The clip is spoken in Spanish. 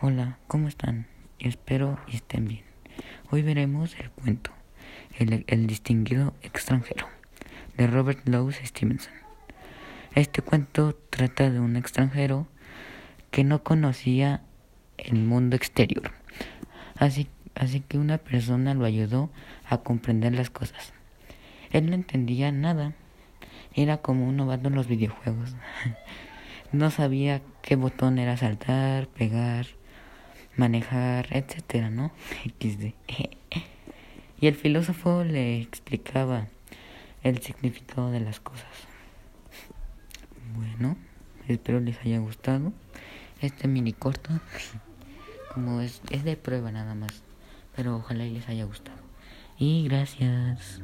Hola, ¿cómo están? Espero estén bien. Hoy veremos el cuento El, el distinguido extranjero de Robert Louis Stevenson. Este cuento trata de un extranjero que no conocía el mundo exterior. Así, así que una persona lo ayudó a comprender las cosas. Él no entendía nada. Era como un novato en los videojuegos. no sabía qué botón era saltar, pegar, manejar, etcétera, ¿no? XD. y el filósofo le explicaba el significado de las cosas. Bueno, espero les haya gustado este mini corto. Como es, es de prueba nada más. Pero ojalá les haya gustado. Y gracias.